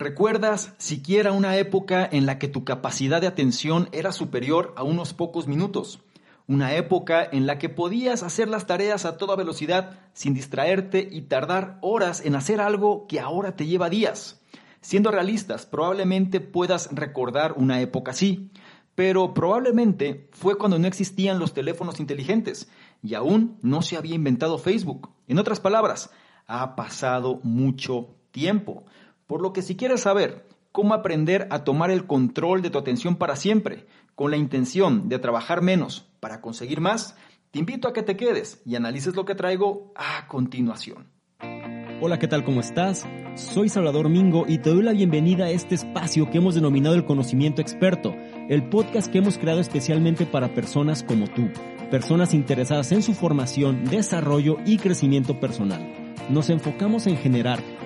¿Recuerdas siquiera una época en la que tu capacidad de atención era superior a unos pocos minutos? Una época en la que podías hacer las tareas a toda velocidad sin distraerte y tardar horas en hacer algo que ahora te lleva días. Siendo realistas, probablemente puedas recordar una época así, pero probablemente fue cuando no existían los teléfonos inteligentes y aún no se había inventado Facebook. En otras palabras, ha pasado mucho tiempo. Por lo que si quieres saber cómo aprender a tomar el control de tu atención para siempre, con la intención de trabajar menos para conseguir más, te invito a que te quedes y analices lo que traigo a continuación. Hola, ¿qué tal? ¿Cómo estás? Soy Salvador Mingo y te doy la bienvenida a este espacio que hemos denominado el conocimiento experto, el podcast que hemos creado especialmente para personas como tú, personas interesadas en su formación, desarrollo y crecimiento personal nos enfocamos en generar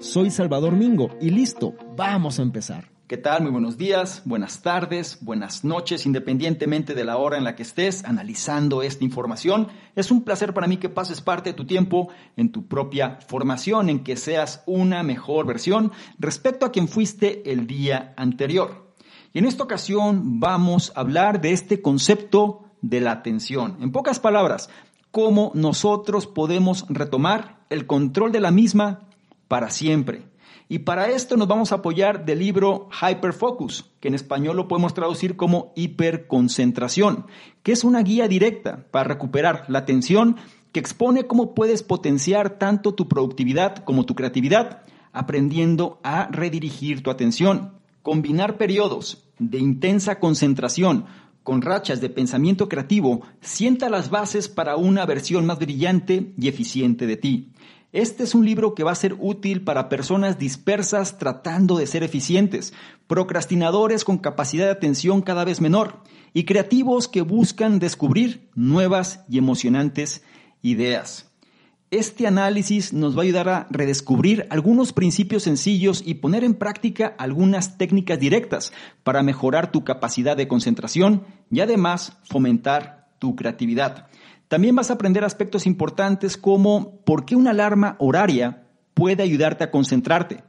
Soy Salvador Mingo y listo, vamos a empezar. ¿Qué tal? Muy buenos días, buenas tardes, buenas noches, independientemente de la hora en la que estés analizando esta información. Es un placer para mí que pases parte de tu tiempo en tu propia formación, en que seas una mejor versión respecto a quien fuiste el día anterior. Y en esta ocasión vamos a hablar de este concepto de la atención. En pocas palabras, cómo nosotros podemos retomar el control de la misma para siempre. Y para esto nos vamos a apoyar del libro Hyperfocus, que en español lo podemos traducir como hiperconcentración, que es una guía directa para recuperar la atención que expone cómo puedes potenciar tanto tu productividad como tu creatividad, aprendiendo a redirigir tu atención, combinar periodos de intensa concentración con rachas de pensamiento creativo, sienta las bases para una versión más brillante y eficiente de ti. Este es un libro que va a ser útil para personas dispersas tratando de ser eficientes, procrastinadores con capacidad de atención cada vez menor y creativos que buscan descubrir nuevas y emocionantes ideas. Este análisis nos va a ayudar a redescubrir algunos principios sencillos y poner en práctica algunas técnicas directas para mejorar tu capacidad de concentración y además fomentar tu creatividad. También vas a aprender aspectos importantes como por qué una alarma horaria puede ayudarte a concentrarte,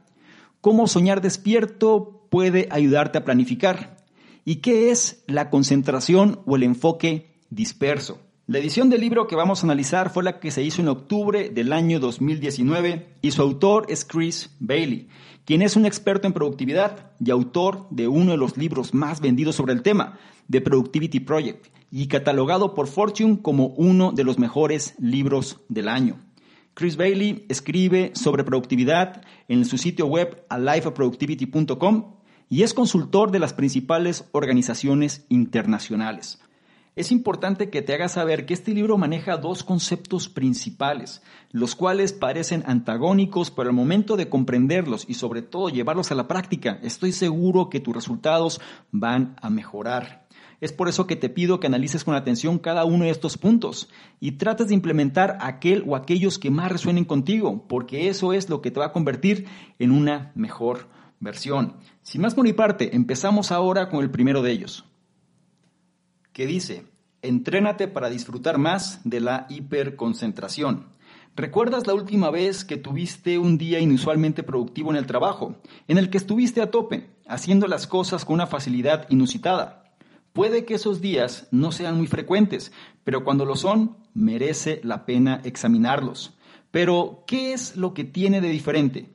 cómo soñar despierto puede ayudarte a planificar y qué es la concentración o el enfoque disperso. La edición del libro que vamos a analizar fue la que se hizo en octubre del año 2019 y su autor es Chris Bailey, quien es un experto en productividad y autor de uno de los libros más vendidos sobre el tema, The Productivity Project, y catalogado por Fortune como uno de los mejores libros del año. Chris Bailey escribe sobre productividad en su sitio web alifeproductivity.com y es consultor de las principales organizaciones internacionales. Es importante que te hagas saber que este libro maneja dos conceptos principales, los cuales parecen antagónicos, pero al momento de comprenderlos y sobre todo llevarlos a la práctica, estoy seguro que tus resultados van a mejorar. Es por eso que te pido que analices con atención cada uno de estos puntos y trates de implementar aquel o aquellos que más resuenen contigo, porque eso es lo que te va a convertir en una mejor versión. Sin más por mi parte, empezamos ahora con el primero de ellos, que dice, entrénate para disfrutar más de la hiperconcentración. ¿Recuerdas la última vez que tuviste un día inusualmente productivo en el trabajo, en el que estuviste a tope, haciendo las cosas con una facilidad inusitada? Puede que esos días no sean muy frecuentes, pero cuando lo son, merece la pena examinarlos. Pero, ¿qué es lo que tiene de diferente?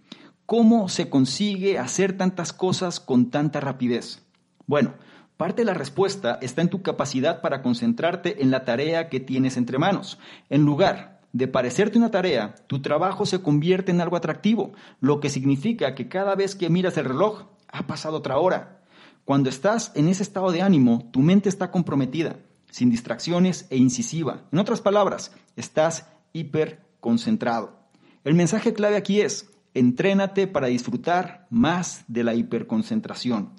¿Cómo se consigue hacer tantas cosas con tanta rapidez? Bueno, parte de la respuesta está en tu capacidad para concentrarte en la tarea que tienes entre manos. En lugar de parecerte una tarea, tu trabajo se convierte en algo atractivo, lo que significa que cada vez que miras el reloj, ha pasado otra hora cuando estás en ese estado de ánimo, tu mente está comprometida, sin distracciones e incisiva. En otras palabras, estás hiper concentrado. El mensaje clave aquí es, entrénate para disfrutar más de la hiperconcentración.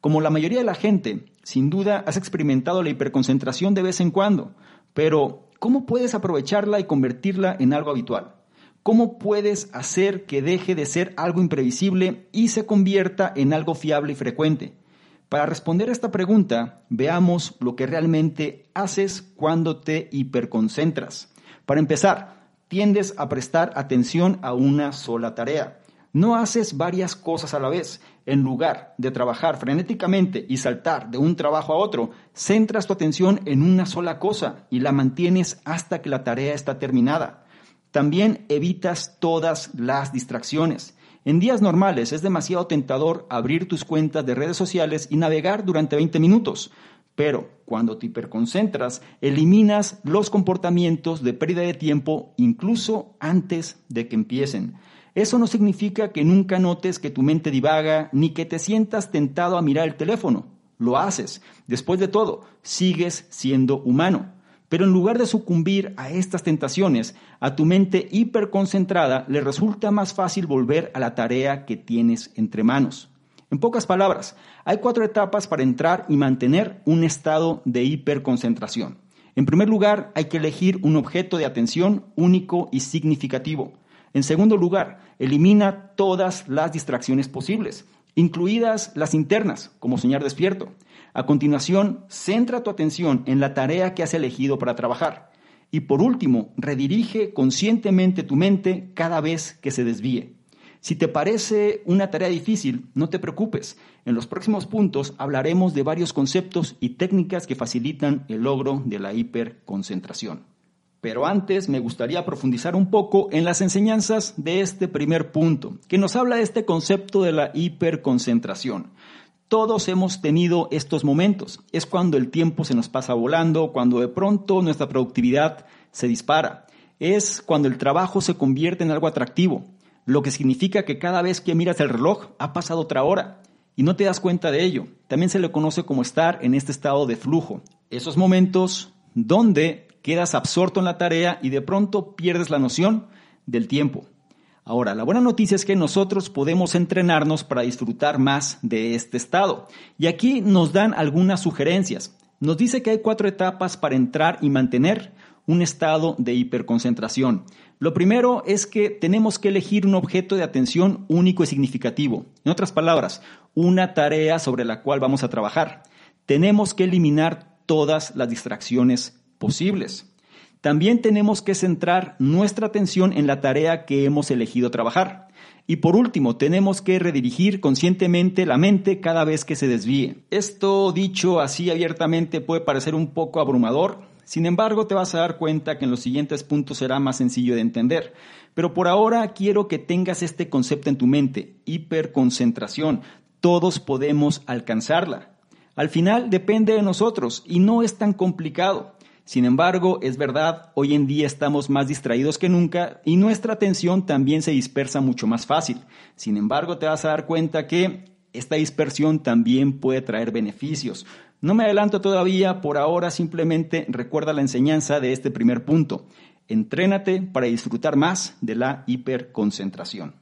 Como la mayoría de la gente, sin duda has experimentado la hiperconcentración de vez en cuando, pero ¿cómo puedes aprovecharla y convertirla en algo habitual? ¿Cómo puedes hacer que deje de ser algo imprevisible y se convierta en algo fiable y frecuente? Para responder a esta pregunta, veamos lo que realmente haces cuando te hiperconcentras. Para empezar, tiendes a prestar atención a una sola tarea. No haces varias cosas a la vez. En lugar de trabajar frenéticamente y saltar de un trabajo a otro, centras tu atención en una sola cosa y la mantienes hasta que la tarea está terminada. También evitas todas las distracciones. En días normales es demasiado tentador abrir tus cuentas de redes sociales y navegar durante 20 minutos, pero cuando te hiperconcentras, eliminas los comportamientos de pérdida de tiempo incluso antes de que empiecen. Eso no significa que nunca notes que tu mente divaga ni que te sientas tentado a mirar el teléfono. Lo haces. Después de todo, sigues siendo humano. Pero en lugar de sucumbir a estas tentaciones, a tu mente hiperconcentrada le resulta más fácil volver a la tarea que tienes entre manos. En pocas palabras, hay cuatro etapas para entrar y mantener un estado de hiperconcentración. En primer lugar, hay que elegir un objeto de atención único y significativo. En segundo lugar, elimina todas las distracciones posibles, incluidas las internas, como soñar despierto. A continuación, centra tu atención en la tarea que has elegido para trabajar. Y por último, redirige conscientemente tu mente cada vez que se desvíe. Si te parece una tarea difícil, no te preocupes. En los próximos puntos hablaremos de varios conceptos y técnicas que facilitan el logro de la hiperconcentración. Pero antes me gustaría profundizar un poco en las enseñanzas de este primer punto, que nos habla de este concepto de la hiperconcentración. Todos hemos tenido estos momentos. Es cuando el tiempo se nos pasa volando, cuando de pronto nuestra productividad se dispara. Es cuando el trabajo se convierte en algo atractivo, lo que significa que cada vez que miras el reloj ha pasado otra hora y no te das cuenta de ello. También se le conoce como estar en este estado de flujo. Esos momentos donde quedas absorto en la tarea y de pronto pierdes la noción del tiempo. Ahora, la buena noticia es que nosotros podemos entrenarnos para disfrutar más de este estado. Y aquí nos dan algunas sugerencias. Nos dice que hay cuatro etapas para entrar y mantener un estado de hiperconcentración. Lo primero es que tenemos que elegir un objeto de atención único y significativo. En otras palabras, una tarea sobre la cual vamos a trabajar. Tenemos que eliminar todas las distracciones posibles. También tenemos que centrar nuestra atención en la tarea que hemos elegido trabajar. Y por último, tenemos que redirigir conscientemente la mente cada vez que se desvíe. Esto dicho así abiertamente puede parecer un poco abrumador, sin embargo te vas a dar cuenta que en los siguientes puntos será más sencillo de entender. Pero por ahora quiero que tengas este concepto en tu mente, hiperconcentración. Todos podemos alcanzarla. Al final depende de nosotros y no es tan complicado. Sin embargo, es verdad, hoy en día estamos más distraídos que nunca y nuestra atención también se dispersa mucho más fácil. Sin embargo, te vas a dar cuenta que esta dispersión también puede traer beneficios. No me adelanto todavía, por ahora simplemente recuerda la enseñanza de este primer punto. Entrénate para disfrutar más de la hiperconcentración.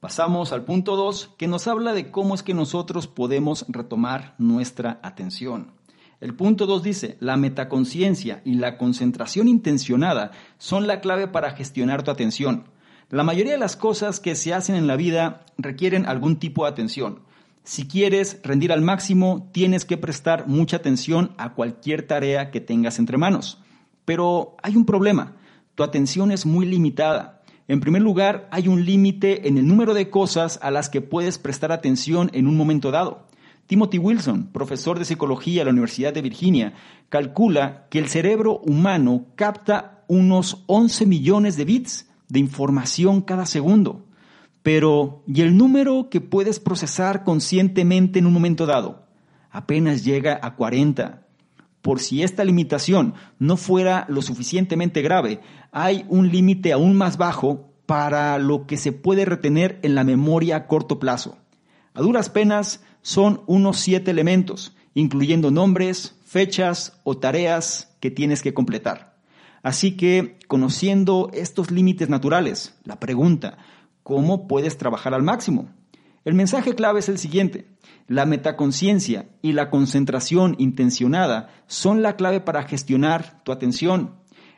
Pasamos al punto 2, que nos habla de cómo es que nosotros podemos retomar nuestra atención. El punto 2 dice, la metaconciencia y la concentración intencionada son la clave para gestionar tu atención. La mayoría de las cosas que se hacen en la vida requieren algún tipo de atención. Si quieres rendir al máximo, tienes que prestar mucha atención a cualquier tarea que tengas entre manos. Pero hay un problema, tu atención es muy limitada. En primer lugar, hay un límite en el número de cosas a las que puedes prestar atención en un momento dado. Timothy Wilson, profesor de psicología en la Universidad de Virginia, calcula que el cerebro humano capta unos 11 millones de bits de información cada segundo. Pero, ¿y el número que puedes procesar conscientemente en un momento dado? Apenas llega a 40. Por si esta limitación no fuera lo suficientemente grave, hay un límite aún más bajo para lo que se puede retener en la memoria a corto plazo. A duras penas, son unos siete elementos, incluyendo nombres, fechas o tareas que tienes que completar. Así que, conociendo estos límites naturales, la pregunta, ¿cómo puedes trabajar al máximo? El mensaje clave es el siguiente. La metaconciencia y la concentración intencionada son la clave para gestionar tu atención.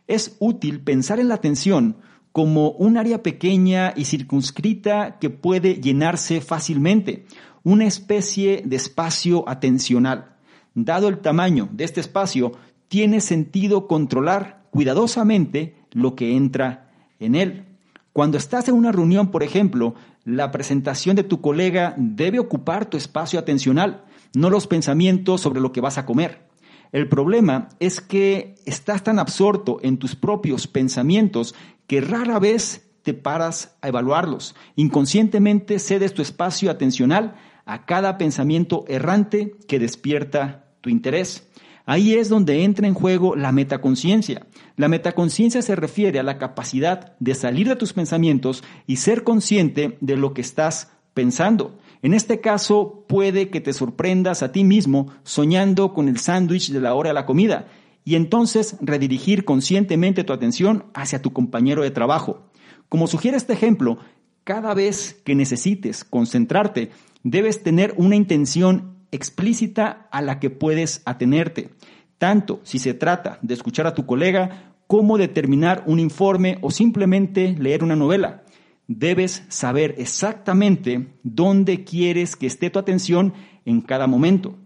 Es útil pensar en la atención como un área pequeña y circunscrita que puede llenarse fácilmente, una especie de espacio atencional. Dado el tamaño de este espacio, tiene sentido controlar cuidadosamente lo que entra en él. Cuando estás en una reunión, por ejemplo, la presentación de tu colega debe ocupar tu espacio atencional, no los pensamientos sobre lo que vas a comer. El problema es que estás tan absorto en tus propios pensamientos que rara vez te paras a evaluarlos. Inconscientemente cedes tu espacio atencional a cada pensamiento errante que despierta tu interés. Ahí es donde entra en juego la metaconciencia. La metaconciencia se refiere a la capacidad de salir de tus pensamientos y ser consciente de lo que estás pensando. En este caso, puede que te sorprendas a ti mismo soñando con el sándwich de la hora de la comida y entonces redirigir conscientemente tu atención hacia tu compañero de trabajo. Como sugiere este ejemplo, cada vez que necesites concentrarte, debes tener una intención explícita a la que puedes atenerte, tanto si se trata de escuchar a tu colega como de terminar un informe o simplemente leer una novela. Debes saber exactamente dónde quieres que esté tu atención en cada momento.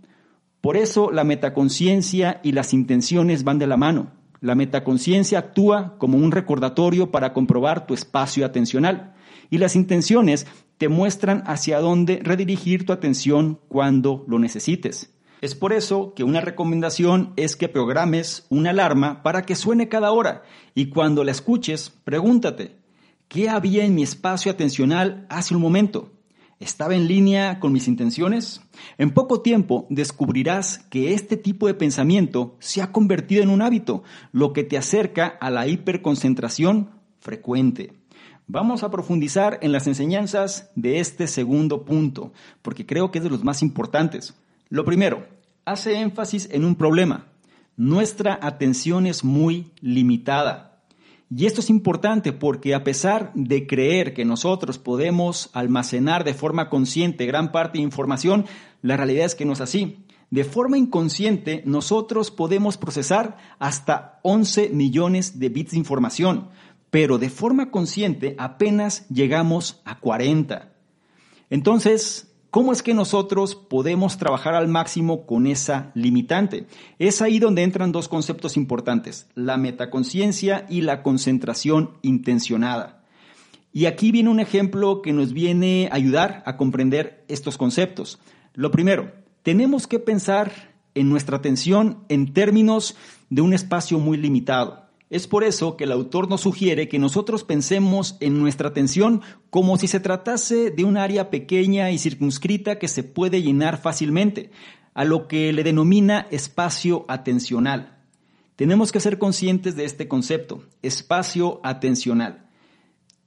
Por eso la metaconciencia y las intenciones van de la mano. La metaconciencia actúa como un recordatorio para comprobar tu espacio atencional y las intenciones te muestran hacia dónde redirigir tu atención cuando lo necesites. Es por eso que una recomendación es que programes una alarma para que suene cada hora y cuando la escuches, pregúntate, ¿qué había en mi espacio atencional hace un momento? ¿Estaba en línea con mis intenciones? En poco tiempo descubrirás que este tipo de pensamiento se ha convertido en un hábito, lo que te acerca a la hiperconcentración frecuente. Vamos a profundizar en las enseñanzas de este segundo punto, porque creo que es de los más importantes. Lo primero, hace énfasis en un problema. Nuestra atención es muy limitada. Y esto es importante porque a pesar de creer que nosotros podemos almacenar de forma consciente gran parte de información, la realidad es que no es así. De forma inconsciente, nosotros podemos procesar hasta 11 millones de bits de información, pero de forma consciente apenas llegamos a 40. Entonces, ¿cómo es que nosotros podemos trabajar al máximo con esa limitante? Es ahí donde entran dos conceptos importantes, la metaconciencia y la concentración intencionada. Y aquí viene un ejemplo que nos viene a ayudar a comprender estos conceptos. Lo primero, tenemos que pensar en nuestra atención en términos de un espacio muy limitado. Es por eso que el autor nos sugiere que nosotros pensemos en nuestra atención como si se tratase de un área pequeña y circunscrita que se puede llenar fácilmente, a lo que le denomina espacio atencional. Tenemos que ser conscientes de este concepto, espacio atencional.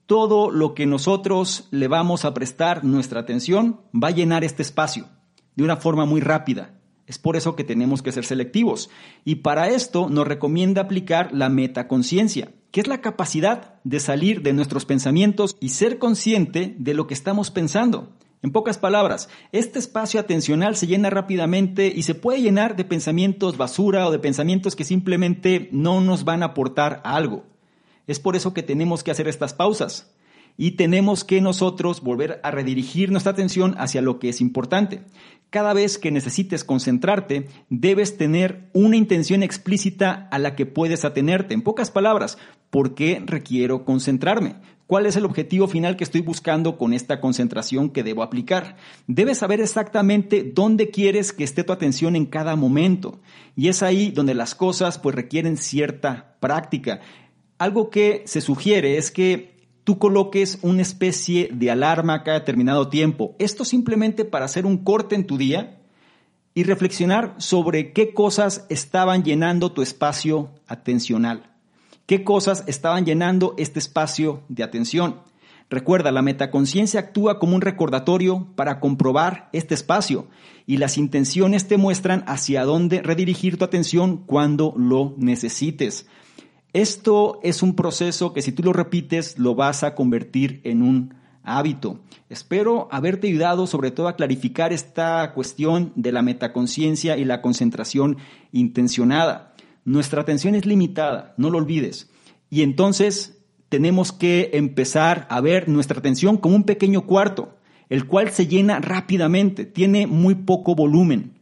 Todo lo que nosotros le vamos a prestar nuestra atención va a llenar este espacio de una forma muy rápida, es por eso que tenemos que ser selectivos. Y para esto nos recomienda aplicar la metaconciencia, que es la capacidad de salir de nuestros pensamientos y ser consciente de lo que estamos pensando. En pocas palabras, este espacio atencional se llena rápidamente y se puede llenar de pensamientos basura o de pensamientos que simplemente no nos van a aportar algo. Es por eso que tenemos que hacer estas pausas y tenemos que nosotros volver a redirigir nuestra atención hacia lo que es importante. Cada vez que necesites concentrarte, debes tener una intención explícita a la que puedes atenerte. En pocas palabras, ¿por qué requiero concentrarme? ¿Cuál es el objetivo final que estoy buscando con esta concentración que debo aplicar? Debes saber exactamente dónde quieres que esté tu atención en cada momento. Y es ahí donde las cosas pues requieren cierta práctica. Algo que se sugiere es que tú coloques una especie de alarma cada determinado tiempo. Esto simplemente para hacer un corte en tu día y reflexionar sobre qué cosas estaban llenando tu espacio atencional. ¿Qué cosas estaban llenando este espacio de atención? Recuerda, la metaconciencia actúa como un recordatorio para comprobar este espacio y las intenciones te muestran hacia dónde redirigir tu atención cuando lo necesites. Esto es un proceso que si tú lo repites lo vas a convertir en un hábito. Espero haberte ayudado sobre todo a clarificar esta cuestión de la metaconciencia y la concentración intencionada. Nuestra atención es limitada, no lo olvides. Y entonces tenemos que empezar a ver nuestra atención como un pequeño cuarto, el cual se llena rápidamente, tiene muy poco volumen.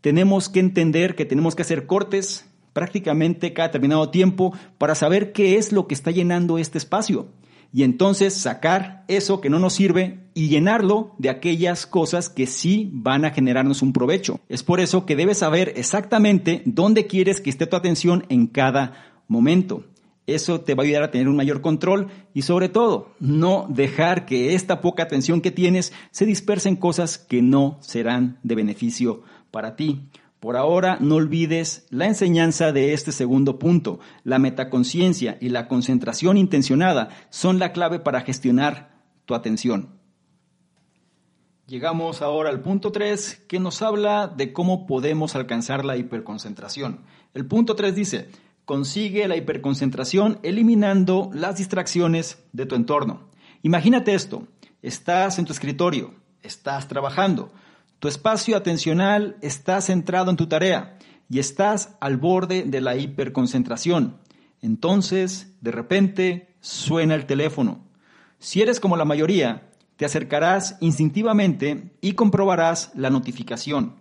Tenemos que entender que tenemos que hacer cortes prácticamente cada determinado tiempo para saber qué es lo que está llenando este espacio y entonces sacar eso que no nos sirve y llenarlo de aquellas cosas que sí van a generarnos un provecho. Es por eso que debes saber exactamente dónde quieres que esté tu atención en cada momento. Eso te va a ayudar a tener un mayor control y sobre todo no dejar que esta poca atención que tienes se disperse en cosas que no serán de beneficio para ti. Por ahora, no olvides la enseñanza de este segundo punto. La metaconciencia y la concentración intencionada son la clave para gestionar tu atención. Llegamos ahora al punto 3 que nos habla de cómo podemos alcanzar la hiperconcentración. El punto 3 dice, consigue la hiperconcentración eliminando las distracciones de tu entorno. Imagínate esto, estás en tu escritorio, estás trabajando, tu espacio atencional está centrado en tu tarea y estás al borde de la hiperconcentración. Entonces, de repente, suena el teléfono. Si eres como la mayoría, te acercarás instintivamente y comprobarás la notificación.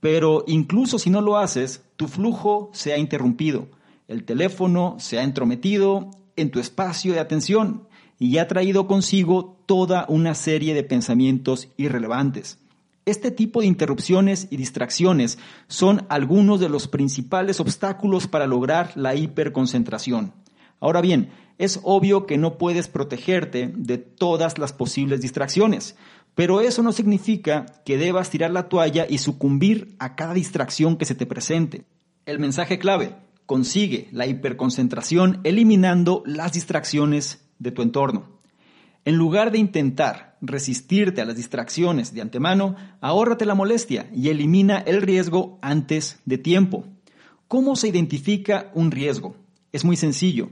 Pero incluso si no lo haces, tu flujo se ha interrumpido. El teléfono se ha entrometido en tu espacio de atención y ha traído consigo toda una serie de pensamientos irrelevantes. Este tipo de interrupciones y distracciones son algunos de los principales obstáculos para lograr la hiperconcentración. Ahora bien, es obvio que no puedes protegerte de todas las posibles distracciones, pero eso no significa que debas tirar la toalla y sucumbir a cada distracción que se te presente. El mensaje clave, consigue la hiperconcentración eliminando las distracciones de tu entorno. En lugar de intentar resistirte a las distracciones de antemano, ahórrate la molestia y elimina el riesgo antes de tiempo. ¿Cómo se identifica un riesgo? Es muy sencillo.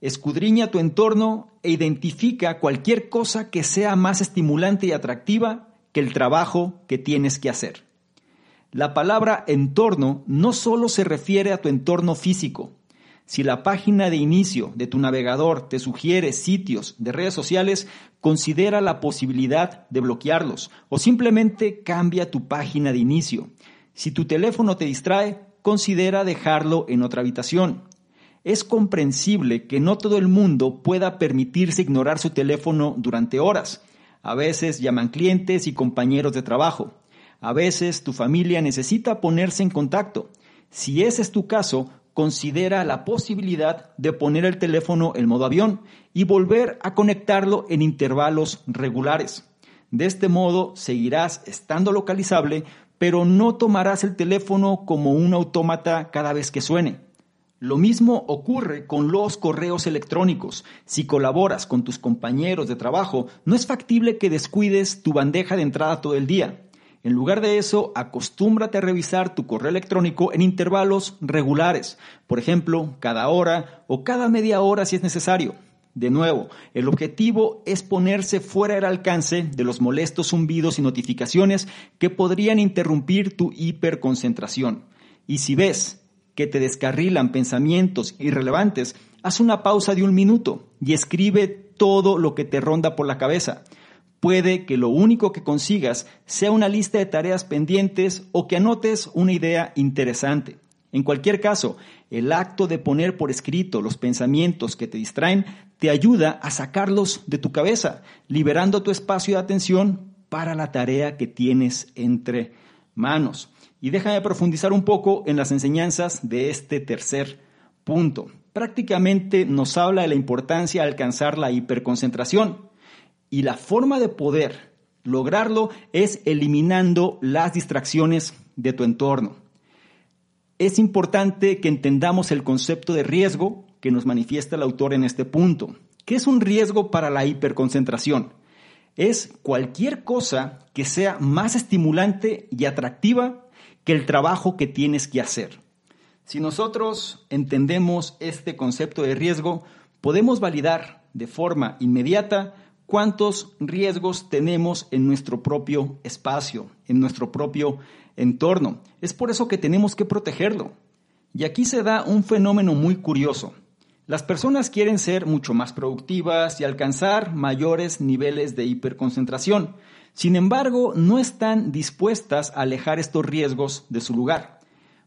Escudriña tu entorno e identifica cualquier cosa que sea más estimulante y atractiva que el trabajo que tienes que hacer. La palabra entorno no solo se refiere a tu entorno físico, si la página de inicio de tu navegador te sugiere sitios de redes sociales, considera la posibilidad de bloquearlos o simplemente cambia tu página de inicio. Si tu teléfono te distrae, considera dejarlo en otra habitación. Es comprensible que no todo el mundo pueda permitirse ignorar su teléfono durante horas. A veces llaman clientes y compañeros de trabajo. A veces tu familia necesita ponerse en contacto. Si ese es tu caso, considera la posibilidad de poner el teléfono en modo avión y volver a conectarlo en intervalos regulares. De este modo seguirás estando localizable, pero no tomarás el teléfono como un autómata cada vez que suene. Lo mismo ocurre con los correos electrónicos. Si colaboras con tus compañeros de trabajo, no es factible que descuides tu bandeja de entrada todo el día. En lugar de eso, acostúmbrate a revisar tu correo electrónico en intervalos regulares, por ejemplo, cada hora o cada media hora si es necesario. De nuevo, el objetivo es ponerse fuera del alcance de los molestos zumbidos y notificaciones que podrían interrumpir tu hiperconcentración. Y si ves que te descarrilan pensamientos irrelevantes, haz una pausa de un minuto y escribe todo lo que te ronda por la cabeza. Puede que lo único que consigas sea una lista de tareas pendientes o que anotes una idea interesante. En cualquier caso, el acto de poner por escrito los pensamientos que te distraen te ayuda a sacarlos de tu cabeza, liberando tu espacio de atención para la tarea que tienes entre manos. Y déjame profundizar un poco en las enseñanzas de este tercer punto. Prácticamente nos habla de la importancia de alcanzar la hiperconcentración. Y la forma de poder lograrlo es eliminando las distracciones de tu entorno. Es importante que entendamos el concepto de riesgo que nos manifiesta el autor en este punto. ¿Qué es un riesgo para la hiperconcentración? Es cualquier cosa que sea más estimulante y atractiva que el trabajo que tienes que hacer. Si nosotros entendemos este concepto de riesgo, podemos validar de forma inmediata cuántos riesgos tenemos en nuestro propio espacio, en nuestro propio entorno. Es por eso que tenemos que protegerlo. Y aquí se da un fenómeno muy curioso. Las personas quieren ser mucho más productivas y alcanzar mayores niveles de hiperconcentración. Sin embargo, no están dispuestas a alejar estos riesgos de su lugar.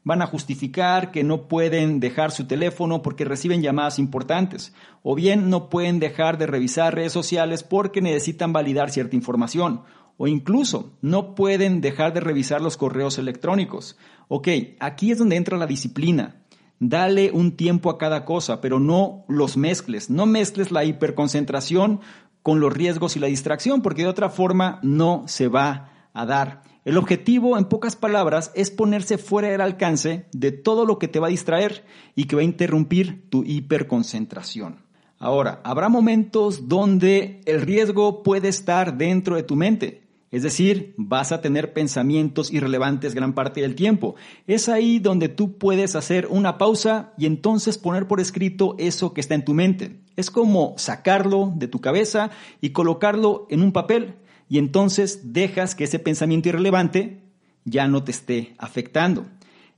Van a justificar que no pueden dejar su teléfono porque reciben llamadas importantes, o bien no pueden dejar de revisar redes sociales porque necesitan validar cierta información, o incluso no pueden dejar de revisar los correos electrónicos. Ok, aquí es donde entra la disciplina. Dale un tiempo a cada cosa, pero no los mezcles. No mezcles la hiperconcentración con los riesgos y la distracción, porque de otra forma no se va a dar. El objetivo, en pocas palabras, es ponerse fuera del alcance de todo lo que te va a distraer y que va a interrumpir tu hiperconcentración. Ahora, habrá momentos donde el riesgo puede estar dentro de tu mente. Es decir, vas a tener pensamientos irrelevantes gran parte del tiempo. Es ahí donde tú puedes hacer una pausa y entonces poner por escrito eso que está en tu mente. Es como sacarlo de tu cabeza y colocarlo en un papel y entonces dejas que ese pensamiento irrelevante ya no te esté afectando.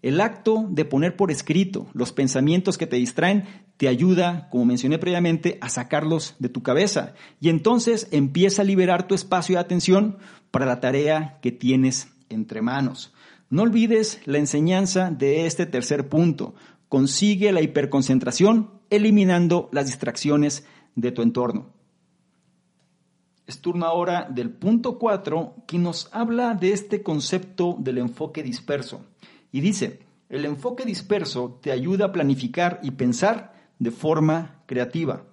El acto de poner por escrito los pensamientos que te distraen te ayuda, como mencioné previamente, a sacarlos de tu cabeza y entonces empieza a liberar tu espacio de atención para la tarea que tienes entre manos. No olvides la enseñanza de este tercer punto. Consigue la hiperconcentración eliminando las distracciones de tu entorno. Es turno ahora del punto 4 que nos habla de este concepto del enfoque disperso. Y dice, el enfoque disperso te ayuda a planificar y pensar de forma creativa.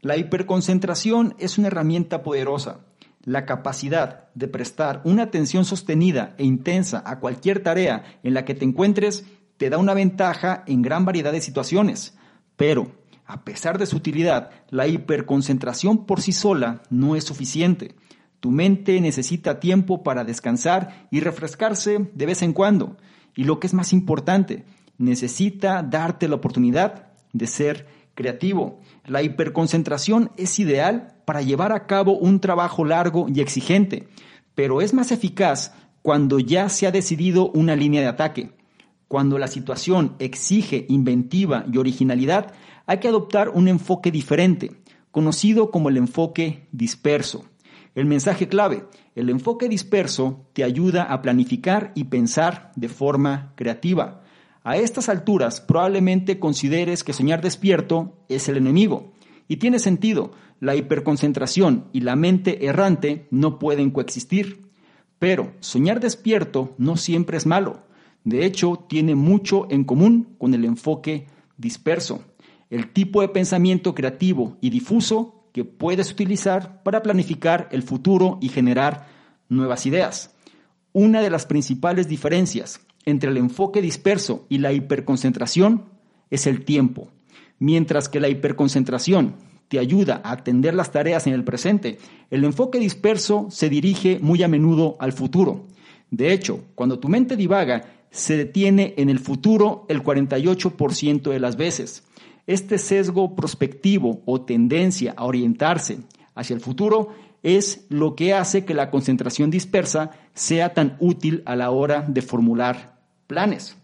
La hiperconcentración es una herramienta poderosa. La capacidad de prestar una atención sostenida e intensa a cualquier tarea en la que te encuentres te da una ventaja en gran variedad de situaciones. Pero, a pesar de su utilidad, la hiperconcentración por sí sola no es suficiente. Tu mente necesita tiempo para descansar y refrescarse de vez en cuando. Y lo que es más importante, necesita darte la oportunidad de ser creativo. La hiperconcentración es ideal para llevar a cabo un trabajo largo y exigente, pero es más eficaz cuando ya se ha decidido una línea de ataque. Cuando la situación exige inventiva y originalidad, hay que adoptar un enfoque diferente, conocido como el enfoque disperso. El mensaje clave, el enfoque disperso te ayuda a planificar y pensar de forma creativa. A estas alturas probablemente consideres que soñar despierto es el enemigo. Y tiene sentido, la hiperconcentración y la mente errante no pueden coexistir. Pero soñar despierto no siempre es malo. De hecho, tiene mucho en común con el enfoque disperso, el tipo de pensamiento creativo y difuso que puedes utilizar para planificar el futuro y generar nuevas ideas. Una de las principales diferencias entre el enfoque disperso y la hiperconcentración es el tiempo. Mientras que la hiperconcentración te ayuda a atender las tareas en el presente, el enfoque disperso se dirige muy a menudo al futuro. De hecho, cuando tu mente divaga, se detiene en el futuro el 48% de las veces. Este sesgo prospectivo o tendencia a orientarse hacia el futuro es lo que hace que la concentración dispersa sea tan útil a la hora de formular planes.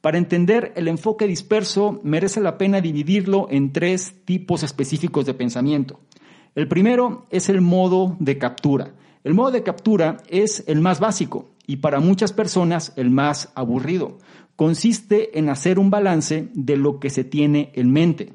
Para entender el enfoque disperso, merece la pena dividirlo en tres tipos específicos de pensamiento. El primero es el modo de captura. El modo de captura es el más básico y para muchas personas el más aburrido. Consiste en hacer un balance de lo que se tiene en mente.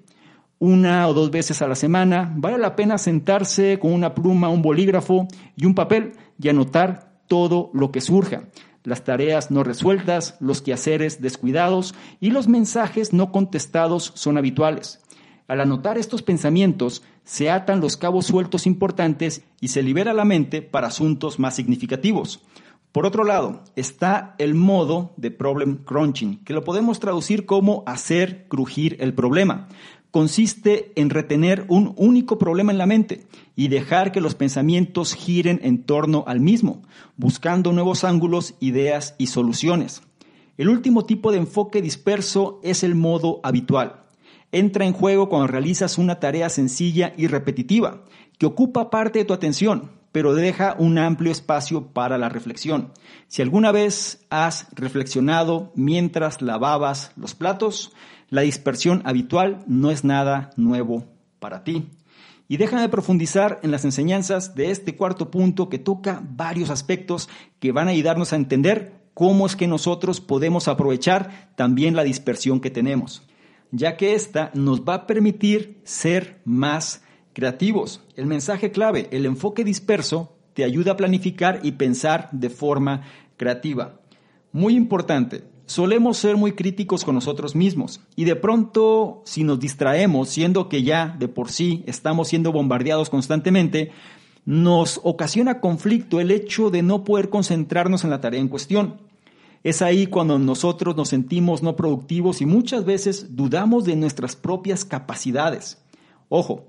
Una o dos veces a la semana vale la pena sentarse con una pluma, un bolígrafo y un papel y anotar todo lo que surja las tareas no resueltas, los quehaceres descuidados y los mensajes no contestados son habituales. Al anotar estos pensamientos, se atan los cabos sueltos importantes y se libera la mente para asuntos más significativos. Por otro lado, está el modo de problem crunching, que lo podemos traducir como hacer crujir el problema consiste en retener un único problema en la mente y dejar que los pensamientos giren en torno al mismo, buscando nuevos ángulos, ideas y soluciones. El último tipo de enfoque disperso es el modo habitual. entra en juego cuando realizas una tarea sencilla y repetitiva, que ocupa parte de tu atención, pero deja un amplio espacio para la reflexión. Si alguna vez has reflexionado mientras lavabas los platos, la dispersión habitual no es nada nuevo para ti. Y déjame profundizar en las enseñanzas de este cuarto punto que toca varios aspectos que van a ayudarnos a entender cómo es que nosotros podemos aprovechar también la dispersión que tenemos, ya que esta nos va a permitir ser más creativos. El mensaje clave, el enfoque disperso, te ayuda a planificar y pensar de forma creativa. Muy importante, solemos ser muy críticos con nosotros mismos y de pronto si nos distraemos, siendo que ya de por sí estamos siendo bombardeados constantemente, nos ocasiona conflicto el hecho de no poder concentrarnos en la tarea en cuestión. Es ahí cuando nosotros nos sentimos no productivos y muchas veces dudamos de nuestras propias capacidades. Ojo,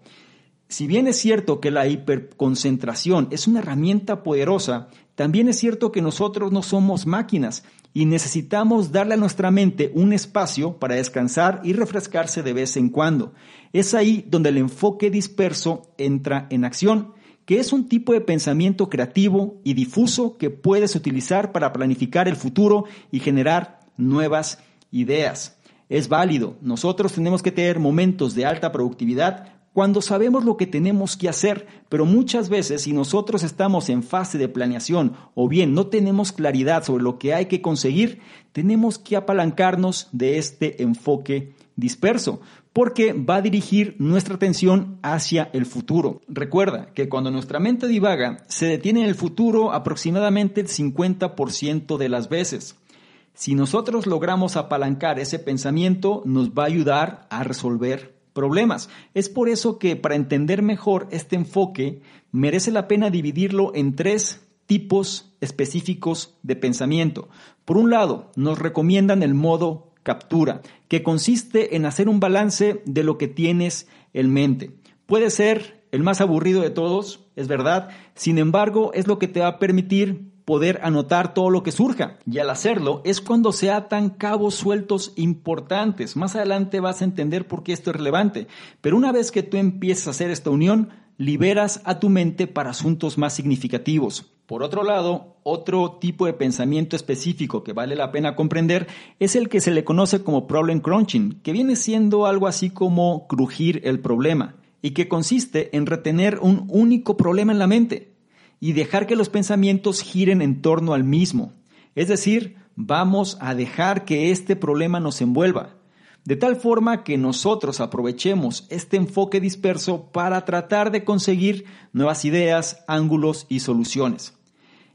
si bien es cierto que la hiperconcentración es una herramienta poderosa, también es cierto que nosotros no somos máquinas y necesitamos darle a nuestra mente un espacio para descansar y refrescarse de vez en cuando. Es ahí donde el enfoque disperso entra en acción, que es un tipo de pensamiento creativo y difuso que puedes utilizar para planificar el futuro y generar nuevas ideas. Es válido, nosotros tenemos que tener momentos de alta productividad cuando sabemos lo que tenemos que hacer, pero muchas veces si nosotros estamos en fase de planeación o bien no tenemos claridad sobre lo que hay que conseguir, tenemos que apalancarnos de este enfoque disperso, porque va a dirigir nuestra atención hacia el futuro. Recuerda que cuando nuestra mente divaga, se detiene en el futuro aproximadamente el 50% de las veces. Si nosotros logramos apalancar ese pensamiento, nos va a ayudar a resolver problemas. Es por eso que para entender mejor este enfoque merece la pena dividirlo en tres tipos específicos de pensamiento. Por un lado, nos recomiendan el modo captura, que consiste en hacer un balance de lo que tienes en mente. Puede ser el más aburrido de todos, es verdad, sin embargo es lo que te va a permitir poder anotar todo lo que surja. Y al hacerlo es cuando se atan cabos sueltos importantes. Más adelante vas a entender por qué esto es relevante. Pero una vez que tú empiezas a hacer esta unión, liberas a tu mente para asuntos más significativos. Por otro lado, otro tipo de pensamiento específico que vale la pena comprender es el que se le conoce como problem crunching, que viene siendo algo así como crujir el problema y que consiste en retener un único problema en la mente y dejar que los pensamientos giren en torno al mismo. Es decir, vamos a dejar que este problema nos envuelva, de tal forma que nosotros aprovechemos este enfoque disperso para tratar de conseguir nuevas ideas, ángulos y soluciones.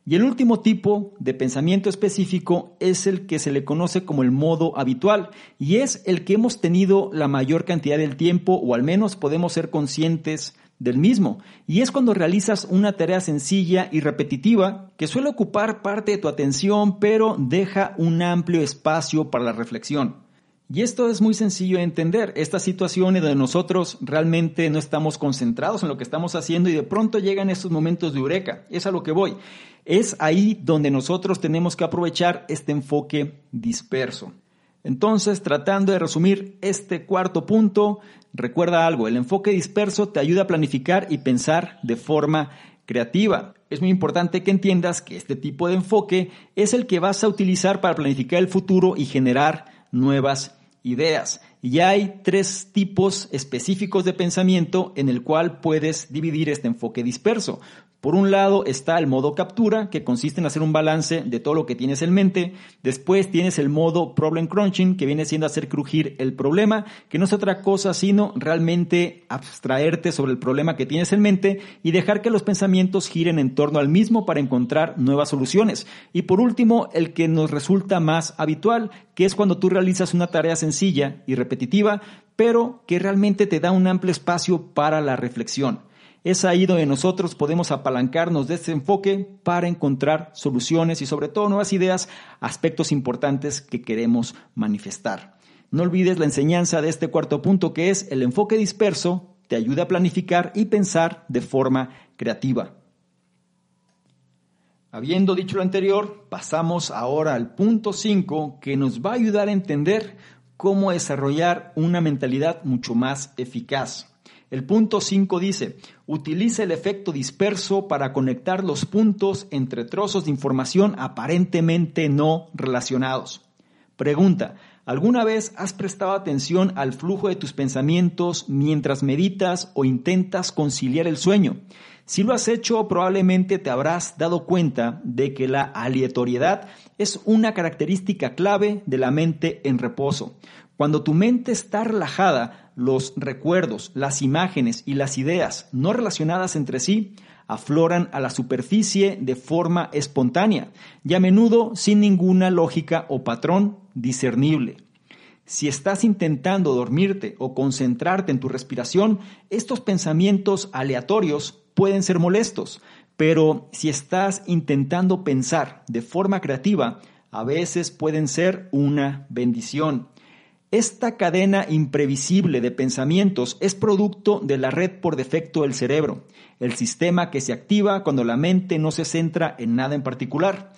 Y el último tipo de pensamiento específico es el que se le conoce como el modo habitual y es el que hemos tenido la mayor cantidad del tiempo o al menos podemos ser conscientes del mismo. Y es cuando realizas una tarea sencilla y repetitiva que suele ocupar parte de tu atención, pero deja un amplio espacio para la reflexión. Y esto es muy sencillo de entender. Estas situaciones donde nosotros realmente no estamos concentrados en lo que estamos haciendo y de pronto llegan estos momentos de eureka. Es a lo que voy. Es ahí donde nosotros tenemos que aprovechar este enfoque disperso. Entonces, tratando de resumir este cuarto punto, recuerda algo, el enfoque disperso te ayuda a planificar y pensar de forma creativa. Es muy importante que entiendas que este tipo de enfoque es el que vas a utilizar para planificar el futuro y generar nuevas ideas. Y hay tres tipos específicos de pensamiento en el cual puedes dividir este enfoque disperso. Por un lado está el modo captura, que consiste en hacer un balance de todo lo que tienes en mente. Después tienes el modo problem crunching, que viene siendo hacer crujir el problema, que no es otra cosa sino realmente abstraerte sobre el problema que tienes en mente y dejar que los pensamientos giren en torno al mismo para encontrar nuevas soluciones. Y por último, el que nos resulta más habitual, que es cuando tú realizas una tarea sencilla y repetitiva, pero que realmente te da un amplio espacio para la reflexión. Es ahí donde nosotros podemos apalancarnos de este enfoque para encontrar soluciones y sobre todo nuevas ideas, aspectos importantes que queremos manifestar. No olvides la enseñanza de este cuarto punto que es el enfoque disperso te ayuda a planificar y pensar de forma creativa. Habiendo dicho lo anterior, pasamos ahora al punto 5 que nos va a ayudar a entender cómo desarrollar una mentalidad mucho más eficaz. El punto 5 dice, utiliza el efecto disperso para conectar los puntos entre trozos de información aparentemente no relacionados. Pregunta, ¿alguna vez has prestado atención al flujo de tus pensamientos mientras meditas o intentas conciliar el sueño? Si lo has hecho, probablemente te habrás dado cuenta de que la aleatoriedad es una característica clave de la mente en reposo. Cuando tu mente está relajada, los recuerdos, las imágenes y las ideas no relacionadas entre sí afloran a la superficie de forma espontánea y a menudo sin ninguna lógica o patrón discernible. Si estás intentando dormirte o concentrarte en tu respiración, estos pensamientos aleatorios pueden ser molestos, pero si estás intentando pensar de forma creativa, a veces pueden ser una bendición. Esta cadena imprevisible de pensamientos es producto de la red por defecto del cerebro, el sistema que se activa cuando la mente no se centra en nada en particular.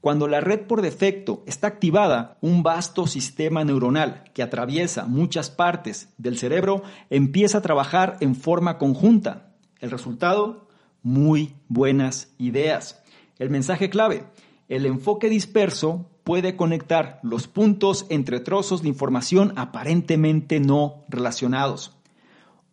Cuando la red por defecto está activada, un vasto sistema neuronal que atraviesa muchas partes del cerebro empieza a trabajar en forma conjunta. El resultado, muy buenas ideas. El mensaje clave, el enfoque disperso puede conectar los puntos entre trozos de información aparentemente no relacionados.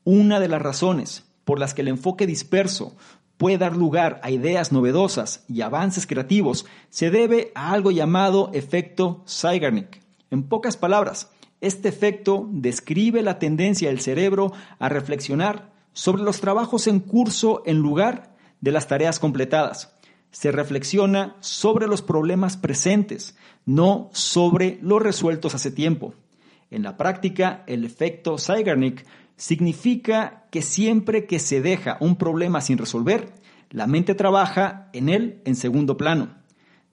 Una de las razones por las que el enfoque disperso puede dar lugar a ideas novedosas y avances creativos se debe a algo llamado efecto Zeigarnik. En pocas palabras, este efecto describe la tendencia del cerebro a reflexionar sobre los trabajos en curso en lugar de las tareas completadas se reflexiona sobre los problemas presentes, no sobre los resueltos hace tiempo. En la práctica, el efecto Zeigarnik significa que siempre que se deja un problema sin resolver, la mente trabaja en él en segundo plano.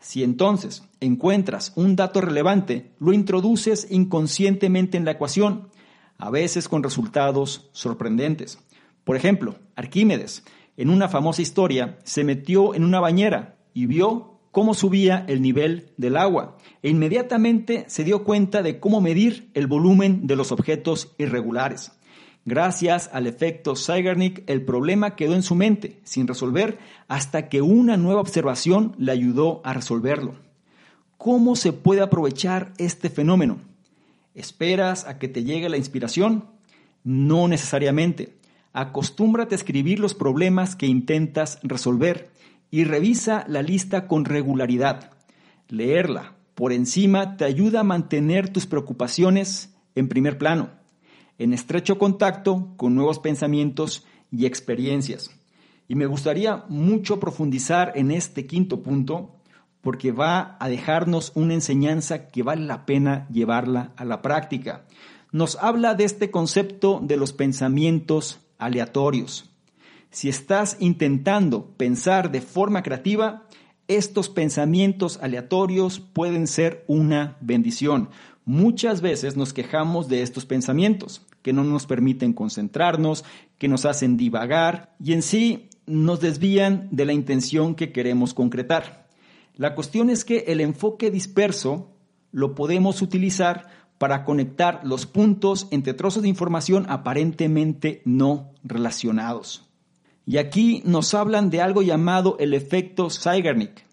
Si entonces encuentras un dato relevante, lo introduces inconscientemente en la ecuación, a veces con resultados sorprendentes. Por ejemplo, Arquímedes en una famosa historia, se metió en una bañera y vio cómo subía el nivel del agua e inmediatamente se dio cuenta de cómo medir el volumen de los objetos irregulares. Gracias al efecto Zeigarnik, el problema quedó en su mente, sin resolver, hasta que una nueva observación le ayudó a resolverlo. ¿Cómo se puede aprovechar este fenómeno? ¿Esperas a que te llegue la inspiración? No necesariamente. Acostúmbrate a escribir los problemas que intentas resolver y revisa la lista con regularidad. Leerla por encima te ayuda a mantener tus preocupaciones en primer plano, en estrecho contacto con nuevos pensamientos y experiencias. Y me gustaría mucho profundizar en este quinto punto porque va a dejarnos una enseñanza que vale la pena llevarla a la práctica. Nos habla de este concepto de los pensamientos aleatorios. Si estás intentando pensar de forma creativa, estos pensamientos aleatorios pueden ser una bendición. Muchas veces nos quejamos de estos pensamientos, que no nos permiten concentrarnos, que nos hacen divagar y en sí nos desvían de la intención que queremos concretar. La cuestión es que el enfoque disperso lo podemos utilizar para conectar los puntos entre trozos de información aparentemente no relacionados. Y aquí nos hablan de algo llamado el efecto Zeigarnik,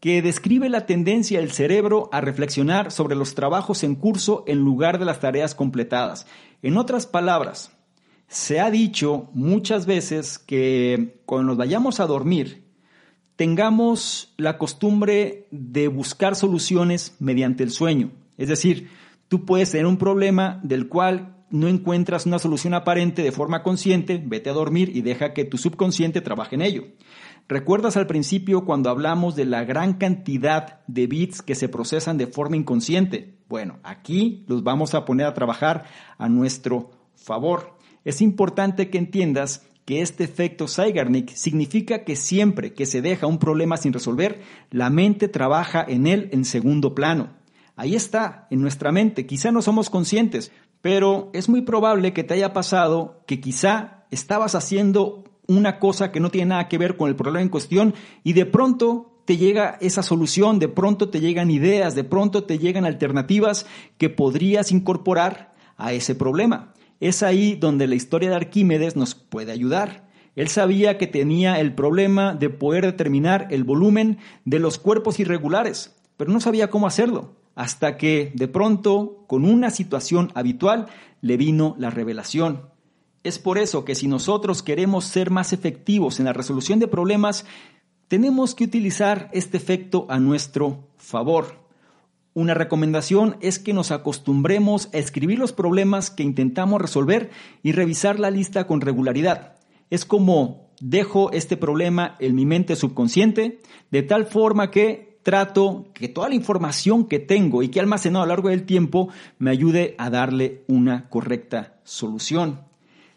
que describe la tendencia del cerebro a reflexionar sobre los trabajos en curso en lugar de las tareas completadas. En otras palabras, se ha dicho muchas veces que cuando nos vayamos a dormir, tengamos la costumbre de buscar soluciones mediante el sueño. Es decir, Tú puedes tener un problema del cual no encuentras una solución aparente de forma consciente, vete a dormir y deja que tu subconsciente trabaje en ello. ¿Recuerdas al principio cuando hablamos de la gran cantidad de bits que se procesan de forma inconsciente? Bueno, aquí los vamos a poner a trabajar a nuestro favor. Es importante que entiendas que este efecto Zeigarnik significa que siempre que se deja un problema sin resolver, la mente trabaja en él en segundo plano. Ahí está, en nuestra mente. Quizá no somos conscientes, pero es muy probable que te haya pasado que quizá estabas haciendo una cosa que no tiene nada que ver con el problema en cuestión y de pronto te llega esa solución, de pronto te llegan ideas, de pronto te llegan alternativas que podrías incorporar a ese problema. Es ahí donde la historia de Arquímedes nos puede ayudar. Él sabía que tenía el problema de poder determinar el volumen de los cuerpos irregulares, pero no sabía cómo hacerlo, hasta que de pronto, con una situación habitual, le vino la revelación. Es por eso que si nosotros queremos ser más efectivos en la resolución de problemas, tenemos que utilizar este efecto a nuestro favor. Una recomendación es que nos acostumbremos a escribir los problemas que intentamos resolver y revisar la lista con regularidad. Es como dejo este problema en mi mente subconsciente de tal forma que trato que toda la información que tengo y que he almacenado a lo largo del tiempo me ayude a darle una correcta solución.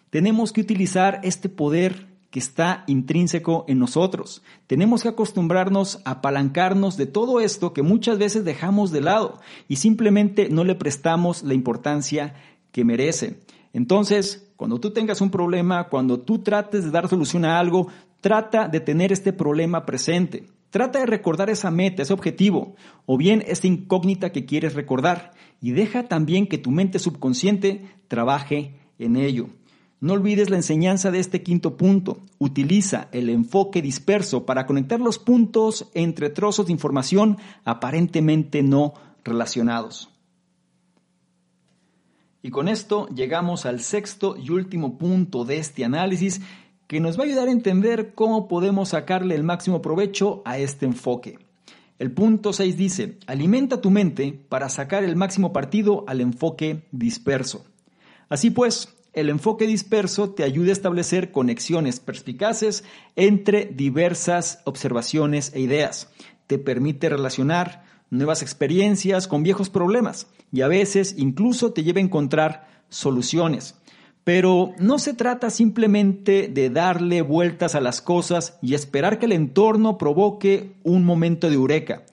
Tenemos que utilizar este poder que está intrínseco en nosotros. Tenemos que acostumbrarnos a apalancarnos de todo esto que muchas veces dejamos de lado y simplemente no le prestamos la importancia que merece. Entonces, cuando tú tengas un problema, cuando tú trates de dar solución a algo, trata de tener este problema presente. Trata de recordar esa meta, ese objetivo, o bien esta incógnita que quieres recordar, y deja también que tu mente subconsciente trabaje en ello. No olvides la enseñanza de este quinto punto. Utiliza el enfoque disperso para conectar los puntos entre trozos de información aparentemente no relacionados. Y con esto llegamos al sexto y último punto de este análisis que nos va a ayudar a entender cómo podemos sacarle el máximo provecho a este enfoque. El punto 6 dice, alimenta tu mente para sacar el máximo partido al enfoque disperso. Así pues, el enfoque disperso te ayuda a establecer conexiones perspicaces entre diversas observaciones e ideas. Te permite relacionar nuevas experiencias con viejos problemas y a veces incluso te lleva a encontrar soluciones. Pero no se trata simplemente de darle vueltas a las cosas y esperar que el entorno provoque un momento de eureka.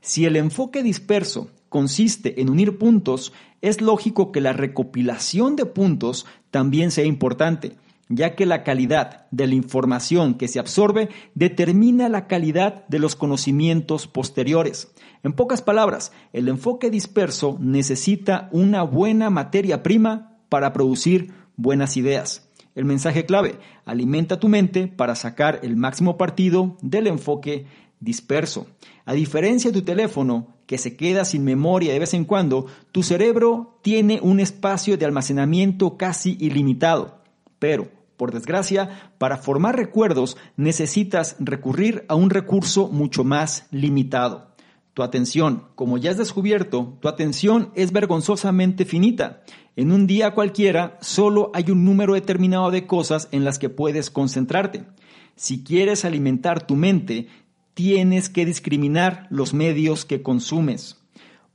Si el enfoque disperso consiste en unir puntos, es lógico que la recopilación de puntos también sea importante, ya que la calidad de la información que se absorbe determina la calidad de los conocimientos posteriores. En pocas palabras, el enfoque disperso necesita una buena materia prima para producir buenas ideas. El mensaje clave, alimenta tu mente para sacar el máximo partido del enfoque disperso. A diferencia de tu teléfono, que se queda sin memoria de vez en cuando, tu cerebro tiene un espacio de almacenamiento casi ilimitado. Pero, por desgracia, para formar recuerdos necesitas recurrir a un recurso mucho más limitado. Tu atención, como ya has descubierto, tu atención es vergonzosamente finita. En un día cualquiera solo hay un número determinado de cosas en las que puedes concentrarte. Si quieres alimentar tu mente, tienes que discriminar los medios que consumes.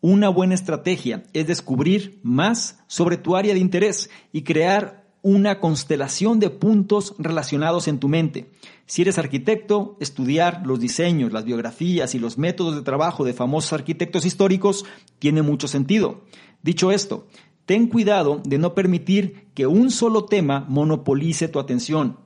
Una buena estrategia es descubrir más sobre tu área de interés y crear una constelación de puntos relacionados en tu mente. Si eres arquitecto, estudiar los diseños, las biografías y los métodos de trabajo de famosos arquitectos históricos tiene mucho sentido. Dicho esto, ten cuidado de no permitir que un solo tema monopolice tu atención.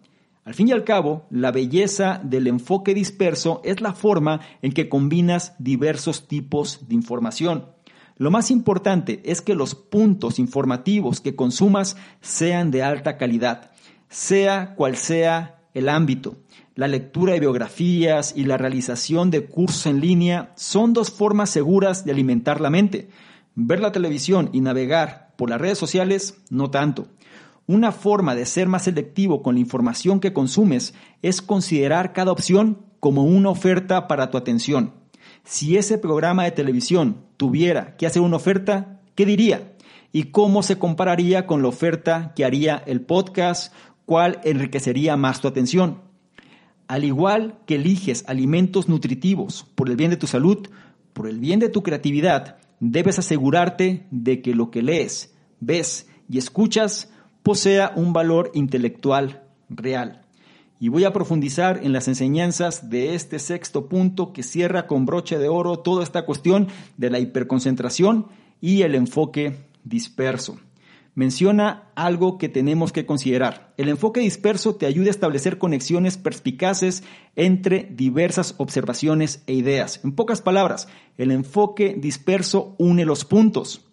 Al fin y al cabo, la belleza del enfoque disperso es la forma en que combinas diversos tipos de información. Lo más importante es que los puntos informativos que consumas sean de alta calidad, sea cual sea el ámbito. La lectura de biografías y la realización de cursos en línea son dos formas seguras de alimentar la mente. Ver la televisión y navegar por las redes sociales, no tanto. Una forma de ser más selectivo con la información que consumes es considerar cada opción como una oferta para tu atención. Si ese programa de televisión tuviera que hacer una oferta, ¿qué diría? ¿Y cómo se compararía con la oferta que haría el podcast? ¿Cuál enriquecería más tu atención? Al igual que eliges alimentos nutritivos por el bien de tu salud, por el bien de tu creatividad, debes asegurarte de que lo que lees, ves y escuchas posea un valor intelectual real. Y voy a profundizar en las enseñanzas de este sexto punto que cierra con broche de oro toda esta cuestión de la hiperconcentración y el enfoque disperso. menciona algo que tenemos que considerar. El enfoque disperso te ayuda a establecer conexiones perspicaces entre diversas observaciones e ideas. En pocas palabras, el enfoque disperso une los puntos.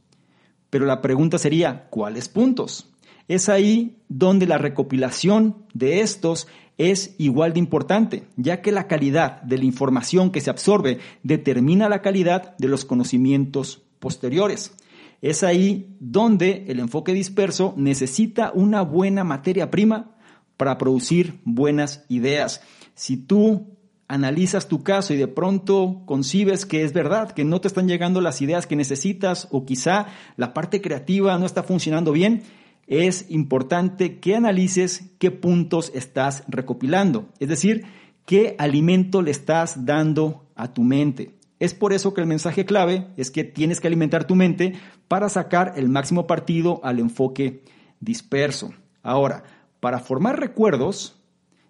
Pero la pregunta sería, ¿cuáles puntos? Es ahí donde la recopilación de estos es igual de importante, ya que la calidad de la información que se absorbe determina la calidad de los conocimientos posteriores. Es ahí donde el enfoque disperso necesita una buena materia prima para producir buenas ideas. Si tú analizas tu caso y de pronto concibes que es verdad, que no te están llegando las ideas que necesitas o quizá la parte creativa no está funcionando bien, es importante que analices qué puntos estás recopilando, es decir, qué alimento le estás dando a tu mente. Es por eso que el mensaje clave es que tienes que alimentar tu mente para sacar el máximo partido al enfoque disperso. Ahora, para formar recuerdos,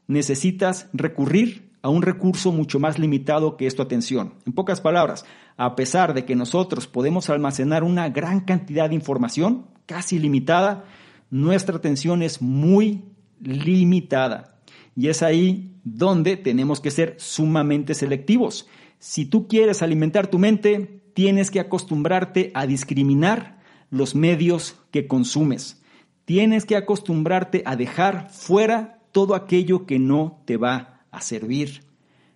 necesitas recurrir a un recurso mucho más limitado que es tu atención. En pocas palabras, a pesar de que nosotros podemos almacenar una gran cantidad de información, casi limitada, nuestra atención es muy limitada. Y es ahí donde tenemos que ser sumamente selectivos. Si tú quieres alimentar tu mente, tienes que acostumbrarte a discriminar los medios que consumes. Tienes que acostumbrarte a dejar fuera todo aquello que no te va a servir.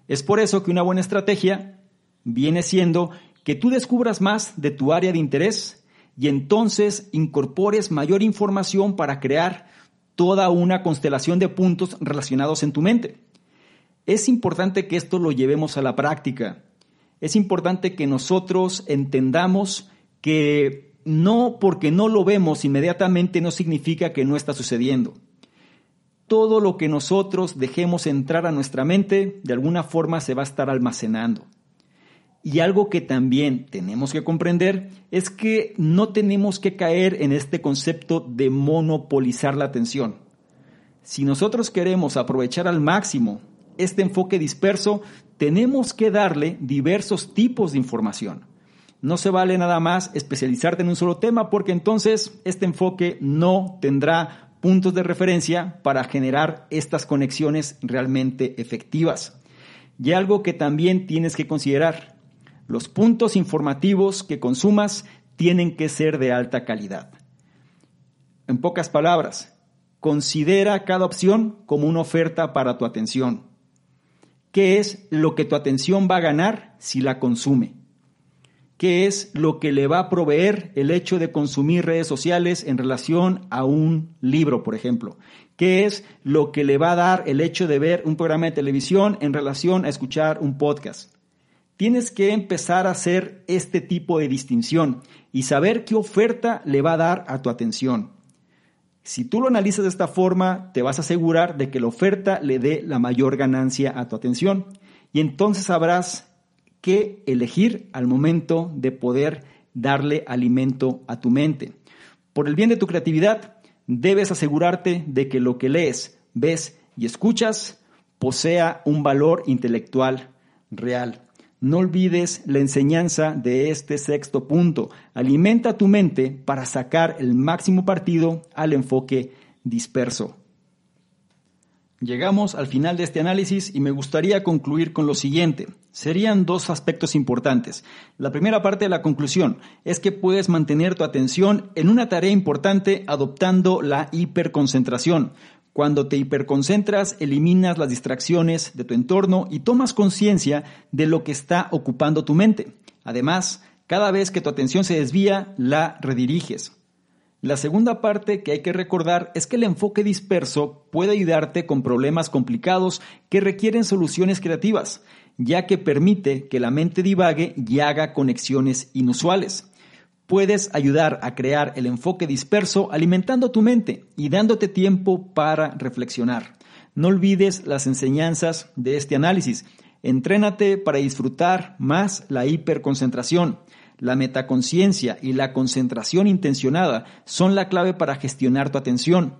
Es por eso que una buena estrategia viene siendo que tú descubras más de tu área de interés y entonces incorpores mayor información para crear toda una constelación de puntos relacionados en tu mente. Es importante que esto lo llevemos a la práctica. Es importante que nosotros entendamos que no porque no lo vemos inmediatamente no significa que no está sucediendo. Todo lo que nosotros dejemos entrar a nuestra mente de alguna forma se va a estar almacenando. Y algo que también tenemos que comprender es que no tenemos que caer en este concepto de monopolizar la atención. Si nosotros queremos aprovechar al máximo este enfoque disperso, tenemos que darle diversos tipos de información. No se vale nada más especializarte en un solo tema porque entonces este enfoque no tendrá puntos de referencia para generar estas conexiones realmente efectivas. Y algo que también tienes que considerar, los puntos informativos que consumas tienen que ser de alta calidad. En pocas palabras, considera cada opción como una oferta para tu atención qué es lo que tu atención va a ganar si la consume, qué es lo que le va a proveer el hecho de consumir redes sociales en relación a un libro, por ejemplo, qué es lo que le va a dar el hecho de ver un programa de televisión en relación a escuchar un podcast. Tienes que empezar a hacer este tipo de distinción y saber qué oferta le va a dar a tu atención. Si tú lo analizas de esta forma, te vas a asegurar de que la oferta le dé la mayor ganancia a tu atención y entonces sabrás qué elegir al momento de poder darle alimento a tu mente. Por el bien de tu creatividad, debes asegurarte de que lo que lees, ves y escuchas posea un valor intelectual real. No olvides la enseñanza de este sexto punto. Alimenta tu mente para sacar el máximo partido al enfoque disperso. Llegamos al final de este análisis y me gustaría concluir con lo siguiente. Serían dos aspectos importantes. La primera parte de la conclusión es que puedes mantener tu atención en una tarea importante adoptando la hiperconcentración. Cuando te hiperconcentras, eliminas las distracciones de tu entorno y tomas conciencia de lo que está ocupando tu mente. Además, cada vez que tu atención se desvía, la rediriges. La segunda parte que hay que recordar es que el enfoque disperso puede ayudarte con problemas complicados que requieren soluciones creativas, ya que permite que la mente divague y haga conexiones inusuales puedes ayudar a crear el enfoque disperso alimentando tu mente y dándote tiempo para reflexionar. No olvides las enseñanzas de este análisis. Entrénate para disfrutar más la hiperconcentración. La metaconciencia y la concentración intencionada son la clave para gestionar tu atención.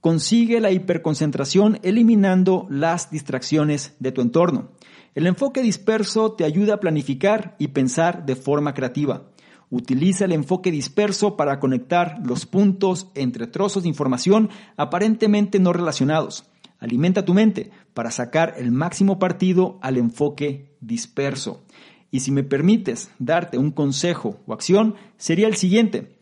Consigue la hiperconcentración eliminando las distracciones de tu entorno. El enfoque disperso te ayuda a planificar y pensar de forma creativa. Utiliza el enfoque disperso para conectar los puntos entre trozos de información aparentemente no relacionados. Alimenta tu mente para sacar el máximo partido al enfoque disperso. Y si me permites darte un consejo o acción, sería el siguiente.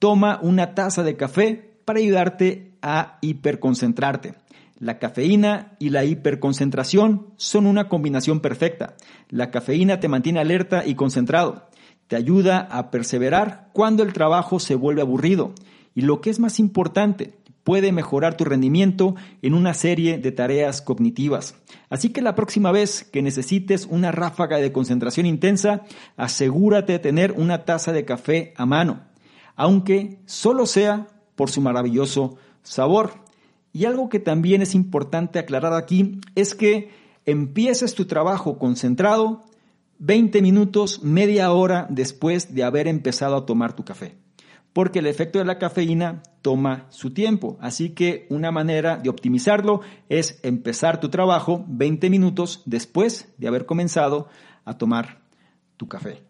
Toma una taza de café para ayudarte a hiperconcentrarte. La cafeína y la hiperconcentración son una combinación perfecta. La cafeína te mantiene alerta y concentrado. Te ayuda a perseverar cuando el trabajo se vuelve aburrido. Y lo que es más importante, puede mejorar tu rendimiento en una serie de tareas cognitivas. Así que la próxima vez que necesites una ráfaga de concentración intensa, asegúrate de tener una taza de café a mano, aunque solo sea por su maravilloso sabor. Y algo que también es importante aclarar aquí es que empieces tu trabajo concentrado 20 minutos, media hora después de haber empezado a tomar tu café porque el efecto de la cafeína toma su tiempo. Así que una manera de optimizarlo es empezar tu trabajo 20 minutos después de haber comenzado a tomar tu café.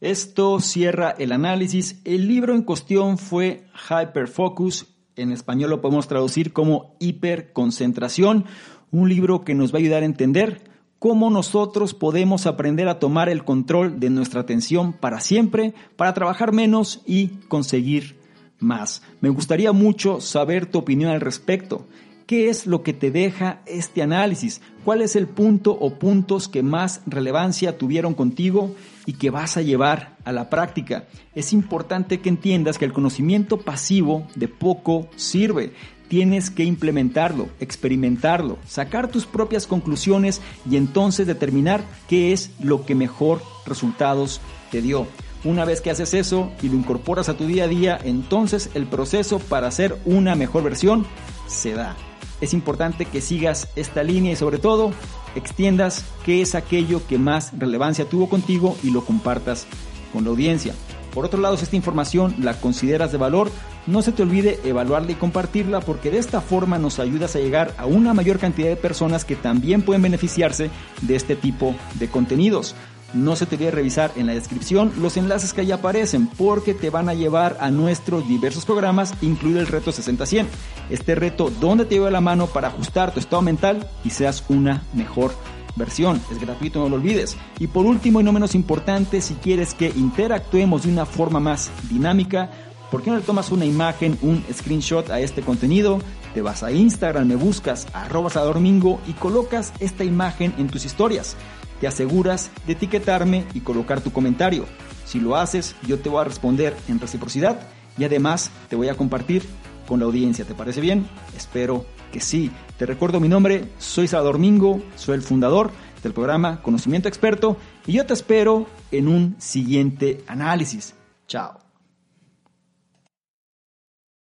Esto cierra el análisis. El libro en cuestión fue Hyperfocus. En español lo podemos traducir como hiperconcentración. Un libro que nos va a ayudar a entender cómo nosotros podemos aprender a tomar el control de nuestra atención para siempre, para trabajar menos y conseguir más. Me gustaría mucho saber tu opinión al respecto. ¿Qué es lo que te deja este análisis? ¿Cuál es el punto o puntos que más relevancia tuvieron contigo y que vas a llevar a la práctica? Es importante que entiendas que el conocimiento pasivo de poco sirve tienes que implementarlo, experimentarlo, sacar tus propias conclusiones y entonces determinar qué es lo que mejor resultados te dio. Una vez que haces eso y lo incorporas a tu día a día, entonces el proceso para hacer una mejor versión se da. Es importante que sigas esta línea y sobre todo extiendas qué es aquello que más relevancia tuvo contigo y lo compartas con la audiencia. Por otro lado, si esta información la consideras de valor, no se te olvide evaluarla y compartirla porque de esta forma nos ayudas a llegar a una mayor cantidad de personas que también pueden beneficiarse de este tipo de contenidos. No se te olvide revisar en la descripción los enlaces que ahí aparecen porque te van a llevar a nuestros diversos programas, incluido el reto 60-100. Este reto donde te lleva la mano para ajustar tu estado mental y seas una mejor versión. Es gratuito, no lo olvides. Y por último y no menos importante, si quieres que interactuemos de una forma más dinámica, ¿por qué no le tomas una imagen, un screenshot a este contenido? Te vas a Instagram, me buscas arroba domingo y colocas esta imagen en tus historias. Te aseguras de etiquetarme y colocar tu comentario. Si lo haces, yo te voy a responder en reciprocidad y además te voy a compartir con la audiencia. ¿Te parece bien? Espero que sí. Te recuerdo mi nombre, soy Salvador Mingo, soy el fundador del programa Conocimiento Experto y yo te espero en un siguiente análisis. Chao.